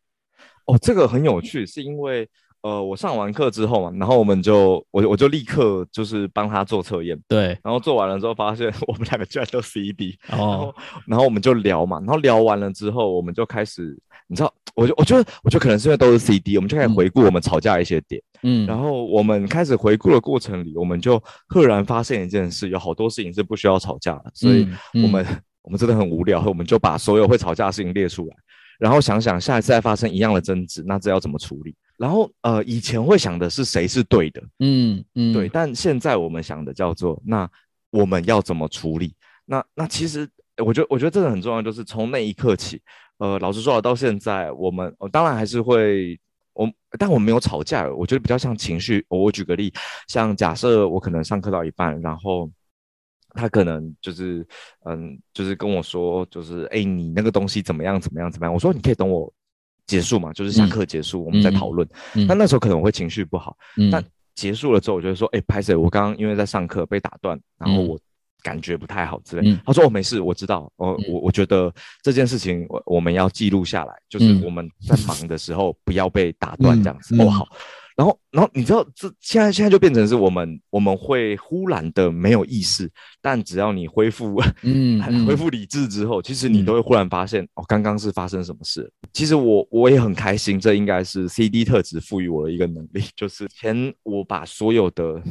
哦，这个很有趣，是因为。呃，我上完课之后嘛，然后我们就我我就立刻就是帮他做测验，对，然后做完了之后发现 [LAUGHS] 我们两个居然都 CD，[LAUGHS] 哦，然后，然后我们就聊嘛，然后聊完了之后，我们就开始，你知道，我就我觉得我觉得可能是因为都是 CD，我们就开始回顾我们吵架的一些点，嗯，然后我们开始回顾的过程里，我们就赫然发现一件事，有好多事情是不需要吵架的，所以我们、嗯嗯、我们真的很无聊，我们就把所有会吵架的事情列出来，然后想想下一次再发生一样的争执，那这要怎么处理？然后呃，以前会想的是谁是对的，嗯嗯，对，但现在我们想的叫做那我们要怎么处理？那那其实我觉得我觉得这个很重要，就是从那一刻起，呃，老实说到现在，我们、呃、当然还是会我，但我没有吵架，我觉得比较像情绪。我举个例，像假设我可能上课到一半，然后他可能就是嗯，就是跟我说，就是哎，你那个东西怎么样怎么样怎么样？我说你可以等我。结束嘛，就是下课结束，嗯、我们再讨论。那、嗯、那时候可能我会情绪不好，嗯、但结束了之后，我就会说：“哎、欸，拍谢，我刚刚因为在上课被打断，然后我感觉不太好之类。嗯”他说：“哦，没事，我知道。哦，我我觉得这件事情我我们要记录下来，就是我们在忙的时候不要被打断这样子。嗯”哦，好。然后，然后你知道，这现在现在就变成是我们我们会忽然的没有意识，但只要你恢复，嗯，[LAUGHS] 恢复理智之后，其实你都会忽然发现，嗯、哦，刚刚是发生什么事。其实我我也很开心，这应该是 CD 特质赋予我的一个能力，[LAUGHS] 就是前我把所有的，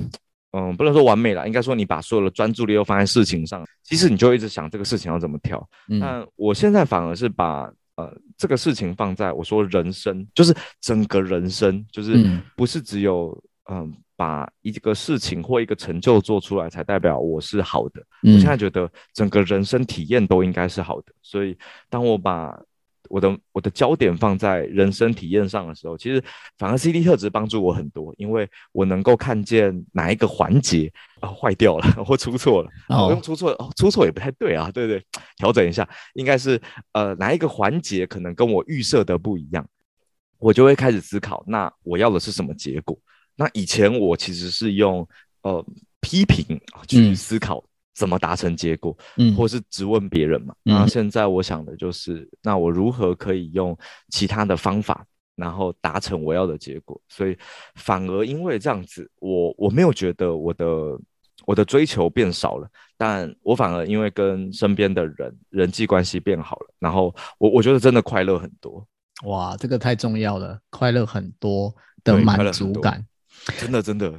嗯，不能说完美了，应该说你把所有的专注力都放在事情上，其实你就一直想这个事情要怎么调。嗯、但我现在反而是把。呃，这个事情放在我说人生，就是整个人生，就是不是只有嗯、呃，把一个事情或一个成就做出来才代表我是好的。嗯、我现在觉得整个人生体验都应该是好的，所以当我把。我的我的焦点放在人生体验上的时候，其实反而 CD 特质帮助我很多，因为我能够看见哪一个环节啊坏掉了或出错了，我用出错哦，出错也不太对啊，对对，调整一下，应该是呃哪一个环节可能跟我预设的不一样，我就会开始思考，那我要的是什么结果？那以前我其实是用呃批评去思考。嗯怎么达成结果？嗯，或是质问别人嘛？那、嗯、现在我想的就是，那我如何可以用其他的方法，然后达成我要的结果？所以反而因为这样子，我我没有觉得我的我的追求变少了，但我反而因为跟身边的人人际关系变好了，然后我我觉得真的快乐很多。哇，这个太重要了，快乐很多的满足感，真的真的。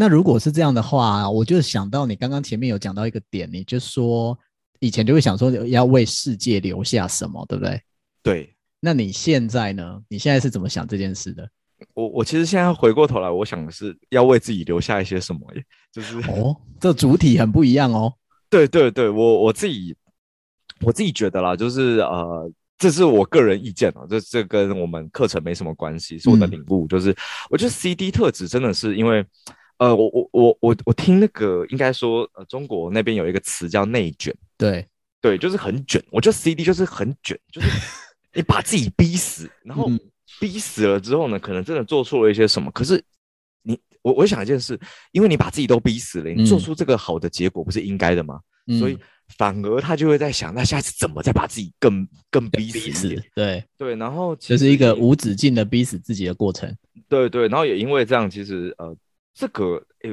那如果是这样的话，我就想到你刚刚前面有讲到一个点，你就说以前就会想说要为世界留下什么，对不对？对。那你现在呢？你现在是怎么想这件事的？我我其实现在回过头来，我想的是要为自己留下一些什么，就是哦，这主体很不一样哦。[LAUGHS] 对对对，我我自己我自己觉得啦，就是呃，这是我个人意见啊，这这跟我们课程没什么关系，是我的领悟，嗯、就是我觉得 CD 特质真的是因为。呃，我我我我我听那个应该说，呃，中国那边有一个词叫内卷，对对，就是很卷。我觉得 CD 就是很卷，就是 [LAUGHS] 你把自己逼死，然后逼死了之后呢，可能真的做错了一些什么。可是你我我想一件事，因为你把自己都逼死了，你做出这个好的结果不是应该的吗？嗯、所以反而他就会在想，那下次怎么再把自己更更逼死？对对，然后就是一个无止境的逼死自己的过程。对对，然后也因为这样，其实呃。这个哎，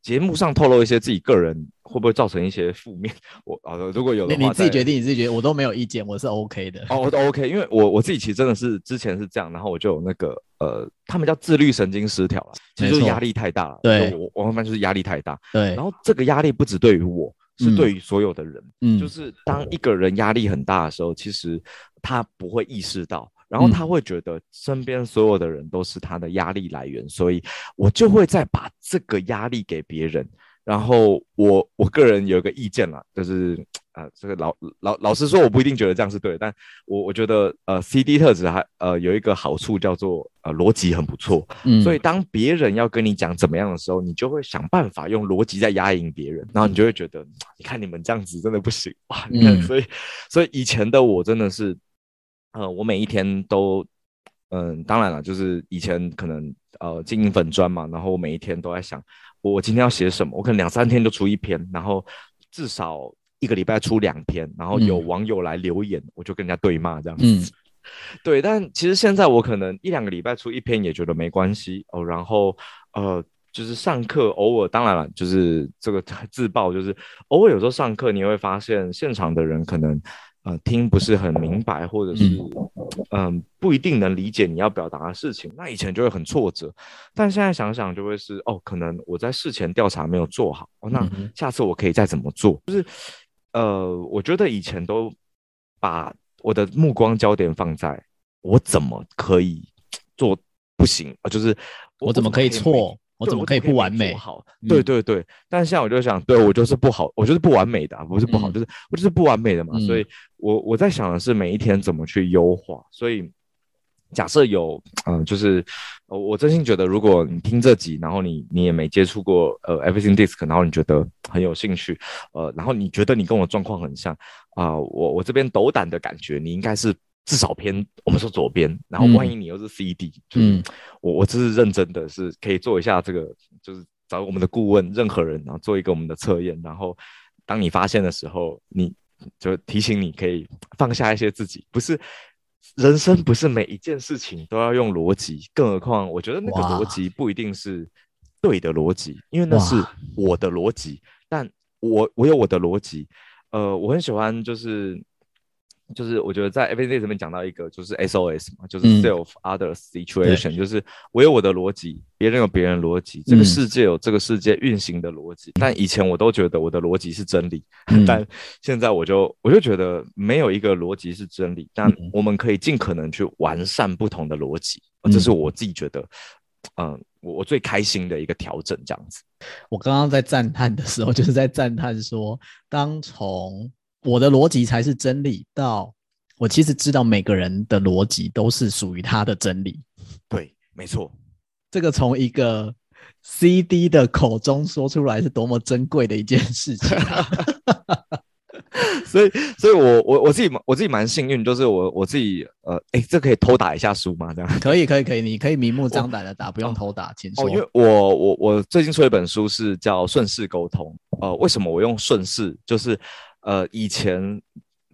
节目上透露一些自己个人会不会造成一些负面？[LAUGHS] 我啊，如果有的话，你自己决定，你自己决定，我都没有意见，我是 OK 的。哦，我都 OK，因为我我自己其实真的是之前是这样，然后我就有那个呃，他们叫自律神经失调了，其实就是压力太大了。对，我我慢慢就是压力太大。对，然后这个压力不只对于我，是对于所有的人。嗯，就是当一个人压力很大的时候，其实他不会意识到。然后他会觉得身边所有的人都是他的压力来源，所以我就会再把这个压力给别人。然后我我个人有一个意见啦，就是啊、呃，这个老老老实说，我不一定觉得这样是对的，但我我觉得呃，CD 特质还呃有一个好处叫做呃逻辑很不错。嗯，所以当别人要跟你讲怎么样的时候，你就会想办法用逻辑在压赢别人，然后你就会觉得，你看你们这样子真的不行哇！你看，所以所以以前的我真的是。呃，我每一天都，嗯，当然了，就是以前可能呃经营粉专嘛，然后我每一天都在想，我今天要写什么，我可能两三天就出一篇，然后至少一个礼拜出两篇，然后有网友来留言，嗯、我就跟人家对骂这样子。嗯、[LAUGHS] 对，但其实现在我可能一两个礼拜出一篇也觉得没关系哦，然后呃。就是上课偶尔，当然了，就是这个 [LAUGHS] 自爆，就是偶尔有时候上课，你会发现现场的人可能呃听不是很明白，或者是嗯、呃、不一定能理解你要表达的事情。那以前就会很挫折，但现在想想就会是哦，可能我在事前调查没有做好，哦，那下次我可以再怎么做？就是呃，我觉得以前都把我的目光焦点放在我怎么可以做不行啊，就是我怎么可以错？我怎么可以不完美？好，对对对。但现在我就想，对我就是不好，我就是不完美的，不是不好，就是我就是不完美的嘛。所以，我我在想的是每一天怎么去优化。所以，假设有，嗯，就是我真心觉得，如果你听这集，然后你你也没接触过呃 Everything Disc，然后你觉得很有兴趣，呃，然后你觉得你跟我状况很像啊，我我这边斗胆的感觉，你应该是。至少偏我们说左边，然后万一你又是 CD，嗯，就是我我这是认真的，是可以做一下这个，就是找我们的顾问，任何人，然后做一个我们的测验，然后当你发现的时候，你就提醒你可以放下一些自己，不是人生不是每一件事情都要用逻辑，更何况我觉得那个逻辑不一定是对的逻辑，因为那是我的逻辑，但我我有我的逻辑，呃，我很喜欢就是。就是我觉得在 Everyday 这边讲到一个就是 SOS 嘛，就是 Self Other Situation，、嗯、就是我有我的逻辑，别人有别人逻辑，这个世界有这个世界运行的逻辑。嗯、但以前我都觉得我的逻辑是真理，嗯、[LAUGHS] 但现在我就我就觉得没有一个逻辑是真理，但我们可以尽可能去完善不同的逻辑，嗯、这是我自己觉得，嗯，我、呃、我最开心的一个调整这样子。我刚刚在赞叹的时候，就是在赞叹说，当从我的逻辑才是真理。到我其实知道每个人的逻辑都是属于他的真理。对，没错。这个从一个 CD 的口中说出来是多么珍贵的一件事情啊。[LAUGHS] 所以，所以我我我自己我自己蛮幸运，就是我我自己呃，哎，这可以偷打一下书吗？这样可以，可以，可以，你可以明目张胆的打，不用偷打，请说。哦，因为我我我最近出一本书是叫《顺势沟通》。呃，为什么我用顺势？就是。呃，以前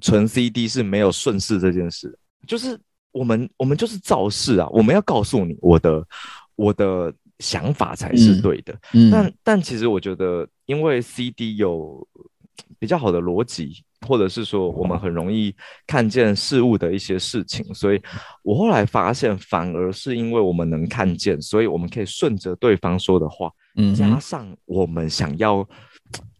纯 CD 是没有顺势这件事，就是我们我们就是造势啊，我们要告诉你我的我的想法才是对的。嗯，嗯，但但其实我觉得，因为 CD 有比较好的逻辑，或者是说我们很容易看见事物的一些事情，所以我后来发现，反而是因为我们能看见，所以我们可以顺着对方说的话，嗯，加上我们想要。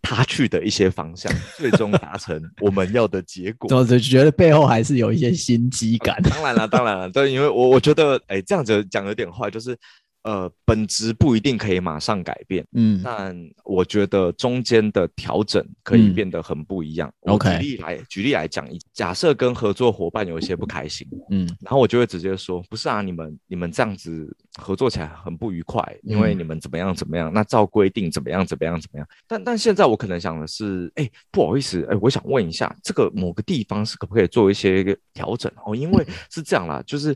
他去的一些方向，[LAUGHS] 最终达成我们要的结果。我就觉得背后还是有一些心机感。当然了，当然了，对，因为我我觉得，哎，这样子讲有点坏，就是。呃，本质不一定可以马上改变，嗯，但我觉得中间的调整可以变得很不一样。OK，、嗯、举例来举例来讲，假设跟合作伙伴有一些不开心，嗯，然后我就会直接说，不是啊，你们你们这样子合作起来很不愉快，因为你们怎么样怎么样，那照规定怎么样怎么样怎么样。但但现在我可能想的是，哎，不好意思，哎，我想问一下，这个某个地方是可不可以做一些调整哦？因为是这样啦，就是。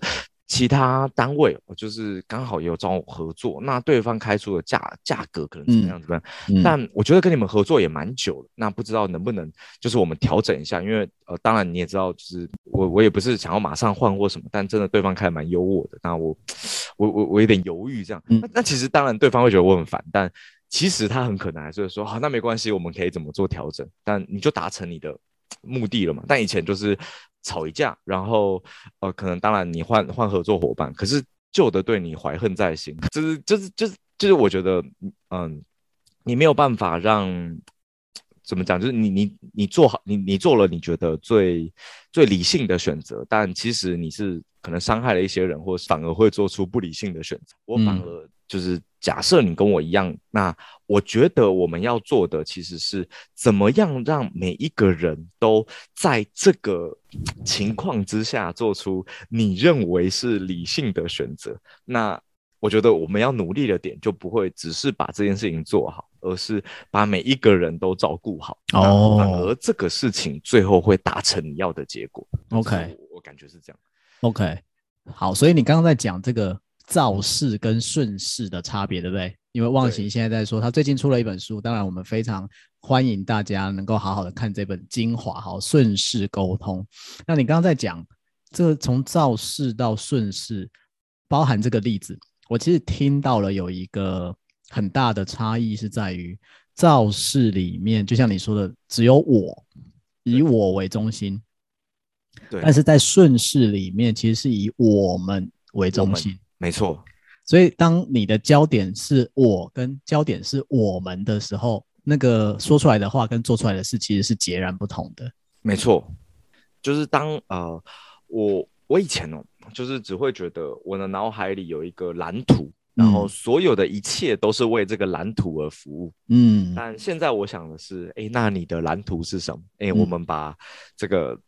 其他单位，就是刚好也有找我合作，那对方开出的价价格可能怎么样怎么样？嗯嗯、但我觉得跟你们合作也蛮久了，那不知道能不能就是我们调整一下？因为呃，当然你也知道，就是我我也不是想要马上换或什么，但真的对方开蛮优渥的，那我我我我有点犹豫这样。嗯、那那其实当然对方会觉得我很烦，但其实他很可能还是会说好，那没关系，我们可以怎么做调整？但你就达成你的目的了嘛？但以前就是。吵一架，然后呃，可能当然你换换合作伙伴，可是旧的对你怀恨在心，就是就是就是就是我觉得，嗯，你没有办法让怎么讲，就是你你你做好，你你做了你觉得最最理性的选择，但其实你是可能伤害了一些人，或反而会做出不理性的选择。我反而就是。假设你跟我一样，那我觉得我们要做的其实是怎么样让每一个人都在这个情况之下做出你认为是理性的选择。那我觉得我们要努力的点就不会只是把这件事情做好，而是把每一个人都照顾好。哦，反而这个事情最后会达成你要的结果。OK，我感觉是这样。OK，好，所以你刚刚在讲这个。造势跟顺势的差别，对不对？因为忘形现在在说，他最近出了一本书，当然我们非常欢迎大家能够好好的看这本精华，好顺势沟通。那你刚刚在讲这个从造势到顺势，包含这个例子，我其实听到了有一个很大的差异是在于造势里面，就像你说的，只有我，以我为中心。对，但是在顺势里面，其实是以我们为中心。没错，所以当你的焦点是我跟焦点是我们的时候，那个说出来的话跟做出来的事其实是截然不同的。没错，就是当呃，我我以前哦，就是只会觉得我的脑海里有一个蓝图，嗯，然后所有的一切都是为这个蓝图而服务。嗯，但现在我想的是，哎，那你的蓝图是什么？哎，我们把这个。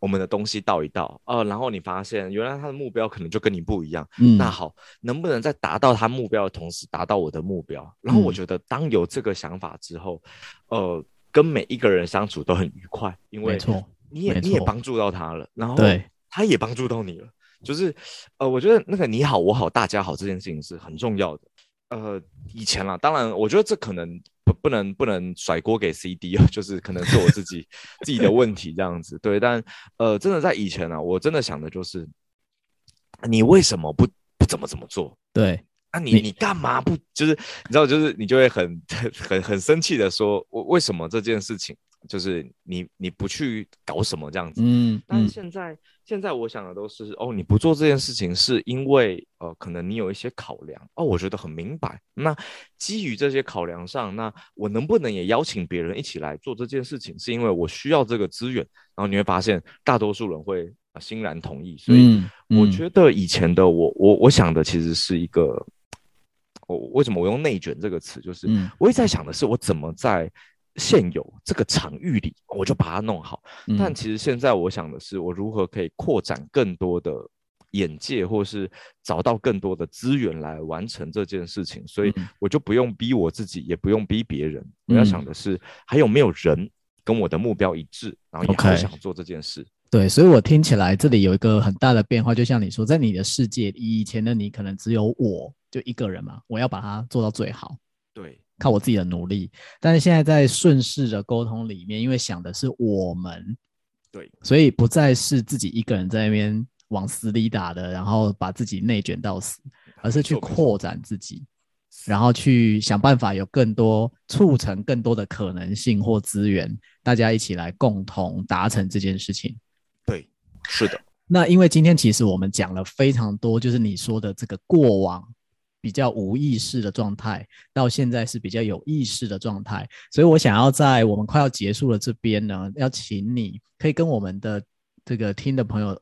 嗯我们的东西倒一倒，呃，然后你发现原来他的目标可能就跟你不一样。嗯，那好，能不能在达到他目标的同时达到我的目标？然后我觉得，当有这个想法之后，呃，跟每一个人相处都很愉快，因为你也你也帮助到他了，然后他也帮助到你了。就是，呃，我觉得那个你好我好大家好这件事情是很重要的。呃，以前啦，当然，我觉得这可能不不能不能甩锅给 CD 啊，[LAUGHS] 就是可能是我自己自己的问题这样子。对，但呃，真的在以前啊，我真的想的就是，你为什么不不怎么怎么做？对，那、啊、你你，你干嘛不？就是你知道，就是你就会很 [LAUGHS] 很很生气的说，我为什么这件事情？就是你你不去搞什么这样子，嗯，嗯，但是现在现在我想的都是哦，你不做这件事情是因为呃，可能你有一些考量哦，我觉得很明白。那基于这些考量上，那我能不能也邀请别人一起来做这件事情？是因为我需要这个资源，然后你会发现大多数人会欣然同意。所以我觉得以前的我，我我想的其实是一个，我为什么我用内卷这个词，就是我一直在想的是我怎么在。现有这个场域里，我就把它弄好。嗯。但其实现在我想的是，我如何可以扩展更多的眼界，或是找到更多的资源来完成这件事情。所以我就不用逼我自己，也不用逼别人。我要想的是，还有没有人跟我的目标一致，然后也好想做这件事。Okay. 对，所以我听起来这里有一个很大的变化，就像你说，在你的世界，以前的你可能只有我就一个人嘛，我要把它做到最好。对。靠我自己的努力，但是现在在顺势的沟通里面，因为想的是我们，对，所以不再是自己一个人在那边往死里打的，然后把自己内卷到死，而是去扩展自己，然后去想办法有更多促成更多的可能性或资源，大家一起来共同达成这件事情。对，是的。那因为今天其实我们讲了非常多，就是你说的这个过往。比较无意识的状态，到现在是比较有意识的状态，所以我想要在我们快要结束了这边呢，要请你可以跟我们的这个听的朋友，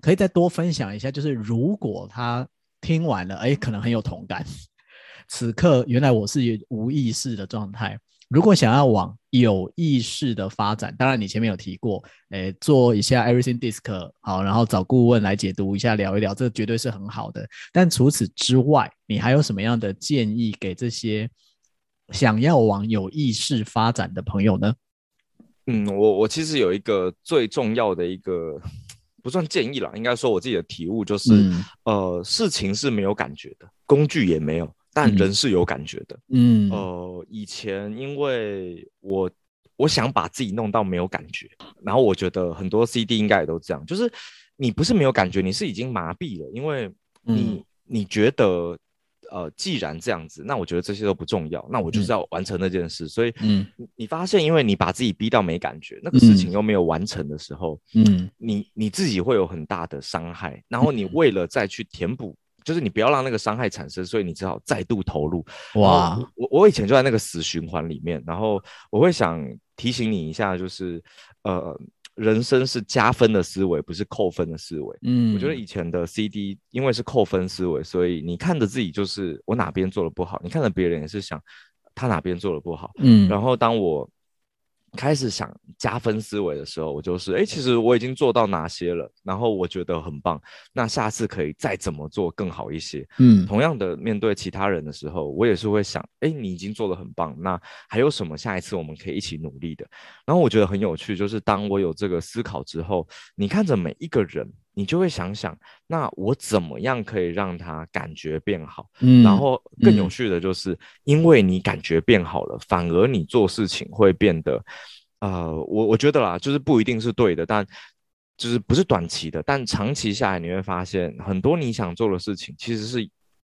可以再多分享一下，就是如果他听完了，哎，可能很有同感，[LAUGHS] 此刻原来我是无意识的状态。如果想要往有意识的发展，当然你前面有提过，诶，做一下 Everything DiSC 好，然后找顾问来解读一下，聊一聊，这绝对是很好的。但除此之外，你还有什么样的建议给这些想要往有意识发展的朋友呢？嗯，我我其实有一个最重要的一个 [TSK] 不算建议啦，应该说我自己的体悟就是，嗯、呃，事情是没有感觉的，工具也没有。但人是有感觉的，嗯，呃，以前因为我我想把自己弄到没有感觉，然后我觉得很多 CD 应该也都这样，就是你不是没有感觉，你是已经麻痹了，因为你、嗯、你觉得，呃，既然这样子，那我觉得这些都不重要，那我就是要完成那件事，嗯、所以，嗯，你发现，因为你把自己逼到没感觉，那个事情又没有完成的时候，嗯，你你自己会有很大的伤害，然后你。为了再去填补。就是你不要让那个伤害产生，所以你只好再度投入。哇，我我以前就在那个死循环里面，然后我会想提醒你一下，就是呃，人生是加分的思维，不是扣分的思维。嗯，我觉得以前的 CD 因为是扣分思维，所以你看着自己就是我哪边做的不好，你看着别人也是想他哪边做的不好。嗯，然后当我。开始想加分思维的时候，我就是哎，其实我已经做到哪些了，然后我觉得很棒，那下次可以再怎么做更好一些。嗯，同样的面对其他人的时候，我也是会想，哎，你已经做得很棒，那还有什么下一次我们可以一起努力的？然后我觉得很有趣，就是当我有这个思考之后，你看着每一个人，你就会想想，那我怎么样可以让他感觉变好？嗯，然后更有趣的就是，因为你感觉变好了，反而你做事情会变得，呃，我我觉得啦，就是不一定是对的，但就是不是短期的，但长期下来你会发现，很多你想做的事情其实是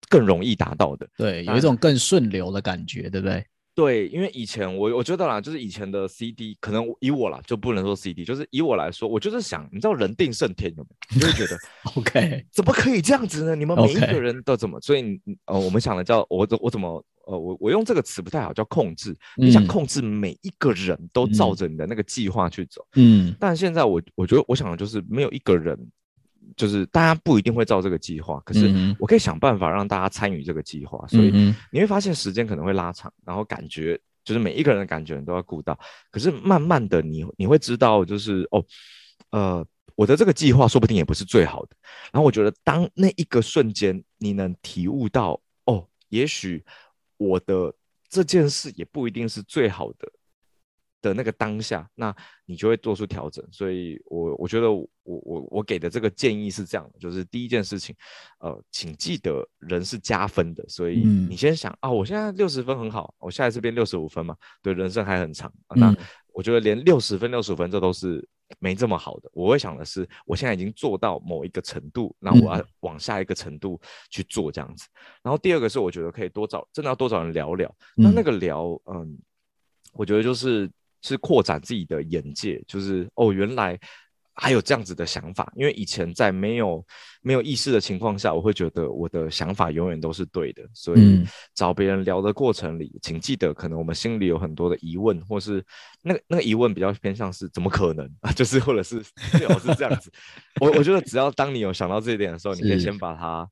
更容易达到的。对，有一种更顺流的感觉，对不对？对，因为以前我我觉得啦，就是以前的 CD，可能以我啦就不能说 CD，就是以我来说，我就是想，你知道人定胜天有没有？你就会觉得 [LAUGHS] OK，怎么可以这样子呢？你们每一个人都怎么所以呃，我们想的叫我我怎么呃，我我用这个词不太好，叫控制。嗯、你想控制每一个人都照着你的那个计划去走，嗯，但现在我我觉得我想的就是没有一个人。就是大家不一定会照这个计划，可是我可以想办法让大家参与这个计划，嗯、所以你会发现时间可能会拉长，然后感觉就是每一个人的感觉你都要顾到。可是慢慢的你，你你会知道，就是哦，呃，我的这个计划说不定也不是最好的。然后我觉得，当那一个瞬间你能体悟到，哦，也许我的这件事也不一定是最好的。的那个当下，那你就会做出调整。所以我，我我觉得我我我给的这个建议是这样的，就是第一件事情，呃，请记得人是加分的，所以你先想、嗯、啊，我现在六十分很好，我下一次变六十五分嘛，对，人生还很长。啊、那我觉得连六十分、六十五分这都是没这么好的。我会想的是，我现在已经做到某一个程度，那我要往下一个程度去做这样子。然后第二个是，我觉得可以多找，真的要多找人聊聊。那那个聊，嗯，我觉得就是。是扩展自己的眼界，就是哦，原来还有这样子的想法。因为以前在没有没有意识的情况下，我会觉得我的想法永远都是对的。所以找别人聊的过程里，嗯、请记得，可能我们心里有很多的疑问，或是那个那个疑问比较偏向是怎么可能啊？[LAUGHS] 就是或者是最好是这样子。我我觉得只要当你有想到这一点的时候，你可以先把它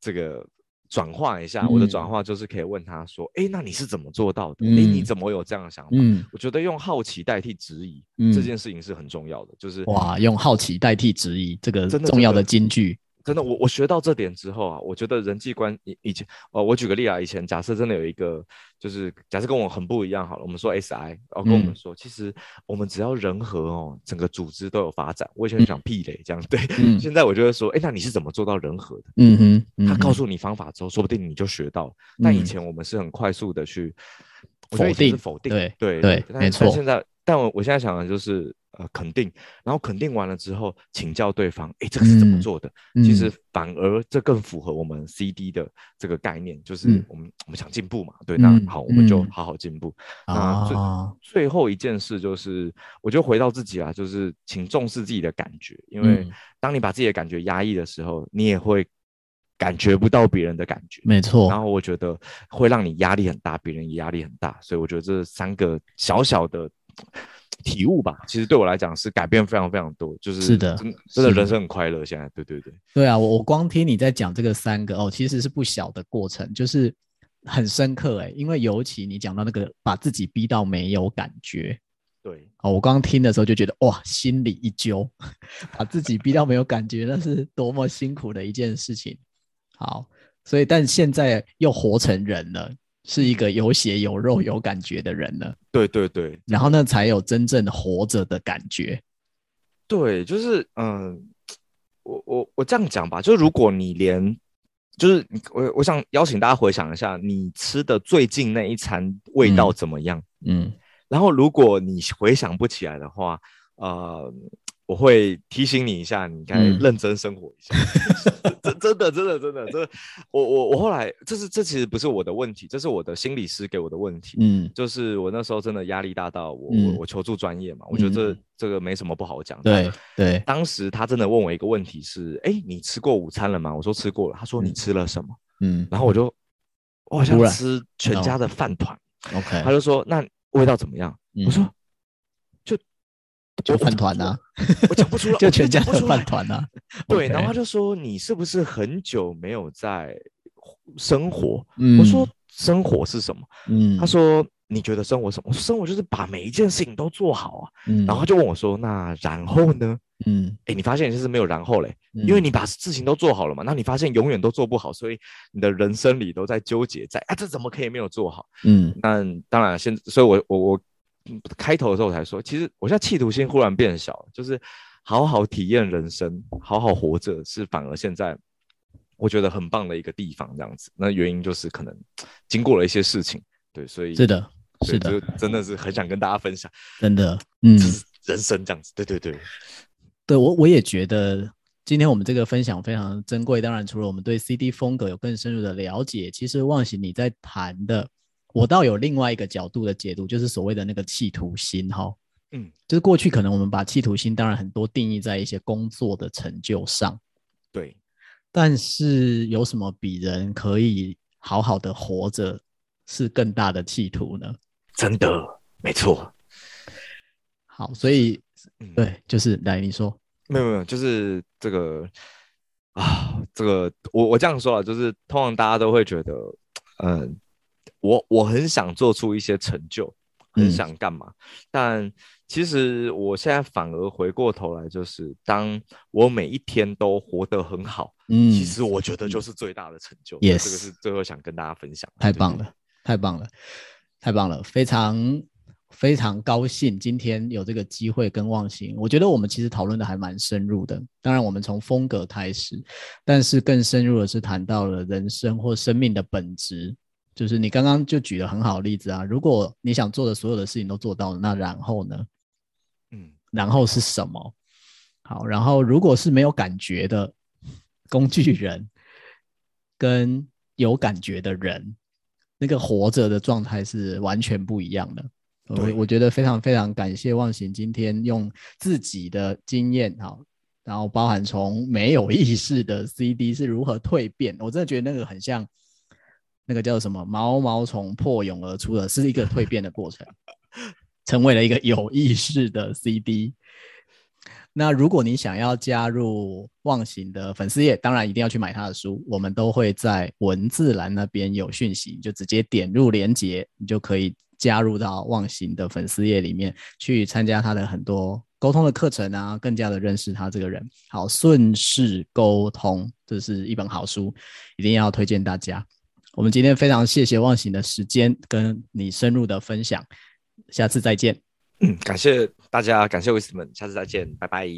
这个。转化一下，嗯、我的转化就是可以问他说：“哎、欸，那你是怎么做到的？哎、嗯，你怎么有这样的想法？”嗯、我觉得用好奇代替质疑、嗯、这件事情是很重要的。就是哇，用好奇代替质疑，这个重要的金句。真的，我我学到这点之后啊，我觉得人际关以以前，哦，我举个例啊，以前假设真的有一个，就是假设跟我很不一样好了，我们说 SI，然后跟我们说，嗯、其实我们只要人和哦，整个组织都有发展。我以前想屁嘞，这样 [LAUGHS] 对，嗯、现在我就会说，哎，那你是怎么做到人和的？嗯哼，嗯哼，他告诉你方法之后，说不定你就学到。了。但、以前我们是很快速的去否定，否定，对对对，没错。现在，但我我现在想的就是。呃，肯定，然后肯定完了之后，请教对方，哎，这个是怎么做的？嗯、其实反而这更符合我们 CD 的这个概念，就是我们、嗯、我们想进步嘛，对，那好，我们就好好进步。嗯、那最、啊、最后一件事就是，我就回到自己啊，就是请重视自己的感觉，因为当你把自己的感觉压抑的时候，你也会感觉不到别人的感觉，没错。然后我觉得会让你压力很大，别人也压力很大，所以我觉得这三个小小的。体悟吧，其实对我来讲是改变非常非常多，就是是的，真的人生很快乐。现在，对对对，对啊，我我光听你在讲这个三个哦，其实是不小的过程，就是很深刻哎，因为尤其你讲到那个把自己逼到没有感觉，对哦，我刚听的时候就觉得哇，心里一揪，[LAUGHS] 把自己逼到没有感觉，那是多么辛苦的一件事情。好，所以但现在又活成人了。是一个有血有肉有感觉的人了，对对对，然后呢，才有真正活着的感觉。对，就是嗯，我我我这样讲吧，就是如果你连，就是我我想邀请大家回想一下，你吃的最近那一餐味道怎么样？嗯，嗯，然后如果你回想不起来的话，呃。我会提醒你一下，你该认真生活一下。真真的真的真的，真的我我我后来，这是这其实不是我的问题，这是我的心理师给我的问题。嗯，就是我那时候真的压力大到我我我求助专业嘛，我觉得这这个没什么不好讲。对对，当时他真的问我一个问题是：哎，你吃过午餐了吗？我说吃过了。他说你吃了什么？嗯，然后我就我好像吃全家的饭团。OK，他就说那味道怎么样？我说。就饭团呐，我讲不出来，[LAUGHS] 就全家的饭团呐。对，然后他就说：“你是不是很久没有在生活？”我说：“生活是什么？”嗯，他说：“你觉得生活什么？”我说：“生活就是把每一件事情都做好啊。”嗯，然后他就问我说：“那然后呢？”嗯，哎，你发现就是没有然后嘞，因为你把事情都做好了嘛。那你发现永远都做不好，所以你的人生里都在纠结在啊，这怎么可以没有做好？嗯，那当然，现所以我我我。开头的时候我才说，其实我现在企图心忽然变小，就是好好体验人生，好好活着，是反而现在我觉得很棒的一个地方。这样子，那原因就是可能经过了一些事情，对，所以是的，是的，真的是很想跟大家分享，真的，嗯，人生这样子，对对对，对我我也觉得。今天我们这个分享非常珍贵，当然除了我们对 CD 风格有更深入的了解，其实忘形你在谈的，我倒有另外一个角度的解读，就是所谓的那个企图心哈，嗯，就是过去可能我们把企图心当然很多定义在一些工作的成就上，对，但是有什么比人可以好好的活着是更大的企图呢？真的，没错。好，所以、嗯、对，就是来你说。没有没有，就是这个啊，这个我我这样说啊，就是通常大家都会觉得，嗯，我我很想做出一些成就，很想干嘛，嗯、但其实我现在反而回过头来，就是当我每一天都活得很好，嗯，其实我觉得就是最大的成就。也、嗯、这个是最后想跟大家分享。太棒了，太棒了，太棒了，非常。非常高兴今天有这个机会跟忘形，我觉得我们其实讨论的还蛮深入的。当然，我们从风格开始，但是更深入的是谈到了人生或生命的本质。就是你刚刚就举了很好的例子啊，如果你想做的所有的事情都做到了，那然后呢？嗯，然后是什么？好，然后如果是没有感觉的工具人，跟有感觉的人，那个活着的状态是完全不一样的。我我觉得非常非常感谢忘形今天用自己的经验哈，然后包含从没有意识的 CD 是如何蜕变，我真的觉得那个很像那个叫什么毛毛虫破蛹而出的是一个蜕变的过程，成为了一个有意识的 CD。那如果你想要加入忘形的粉丝页，当然一定要去买他的书，我们都会在文字栏那边有讯息，就直接点入连接，你就可以。加入到忘形的粉丝页里面去参加他的很多沟通的课程啊，更加的认识他这个人。好，顺势沟通，这是一本好书，一定要推荐大家。我们今天非常谢谢忘形的时间跟你深入的分享，下次再见。嗯，感谢大家，感谢 Wisdom，下次再见，拜拜。